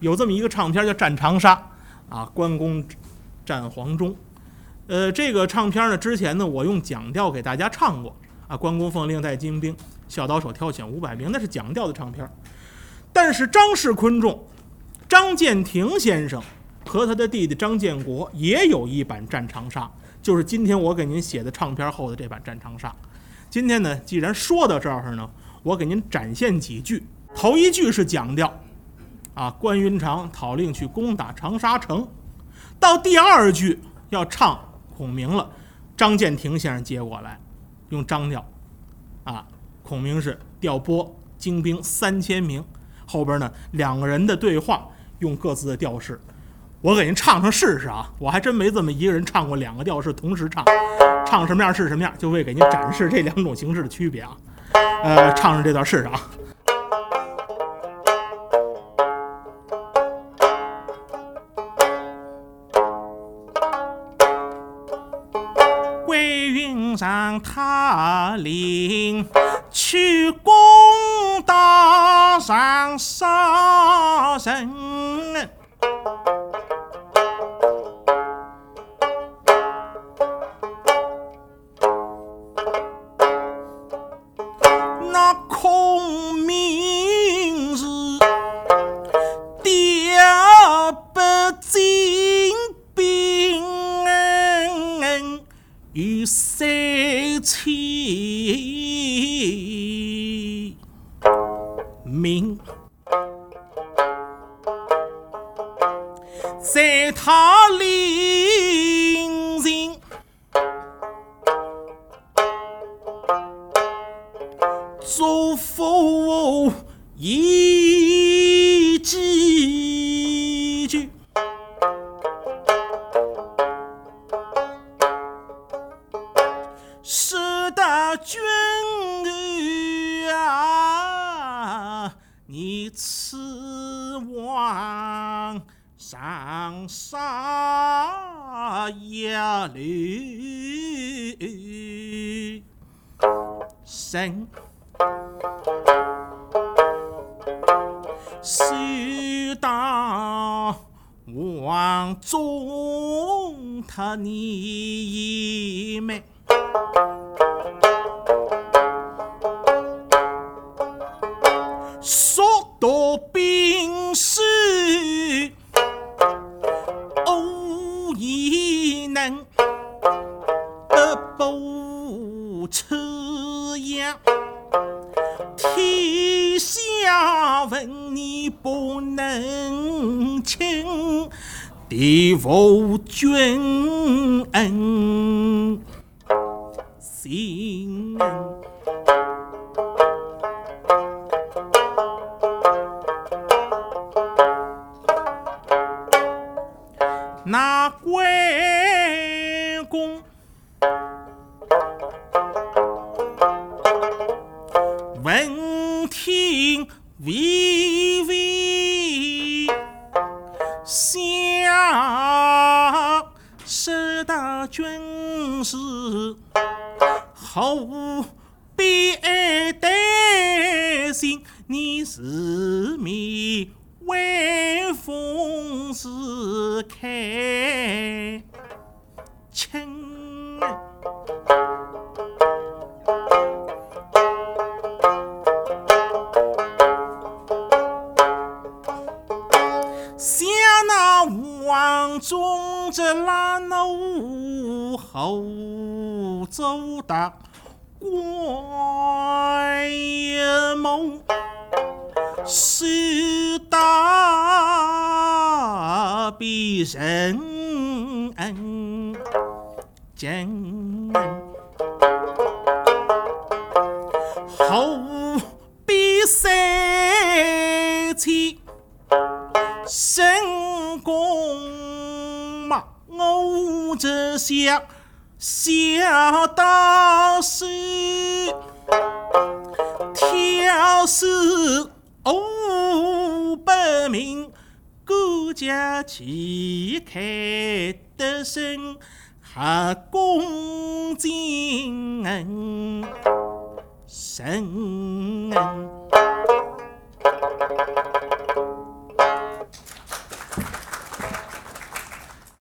有这么一个唱片叫《战长沙》，啊，关公战黄忠。呃，这个唱片呢，之前呢，我用讲调给大家唱过啊，关公奉令带精兵，小刀手挑选五百名，那是讲调的唱片。但是张氏昆仲，张建庭先生和他的弟弟张建国也有一版《战长沙》，就是今天我给您写的唱片后的这版《战长沙》。今天呢，既然说到这儿呢，我给您展现几句。头一句是讲调，啊，关云长讨令去攻打长沙城。到第二句要唱。孔明了，张建庭先生接过来，用张调，啊，孔明是调拨精兵三千名，后边呢两个人的对话用各自的调式，我给您唱唱试试啊，我还真没这么一个人唱过两个调式同时唱，唱什么样是什么样，就为给您展示这两种形式的区别啊，呃，唱唱这段试试啊。上他令去攻打长沙城，那空与三。其名，在他临行，祝福一君儿啊，你此往长沙呀旅行，须当王中他你一枚。多兵士，偶一能得不吃样，天下问你不能轻，敌负君恩心。公闻听微微响，十大军事毫无悲哀担心，你是米威风。是开清，想那王忠这拉奴后走的关某。是大比人真，后比三千神功，我这想小道士挑事。五百名，家旗开得胜，合恭敬神。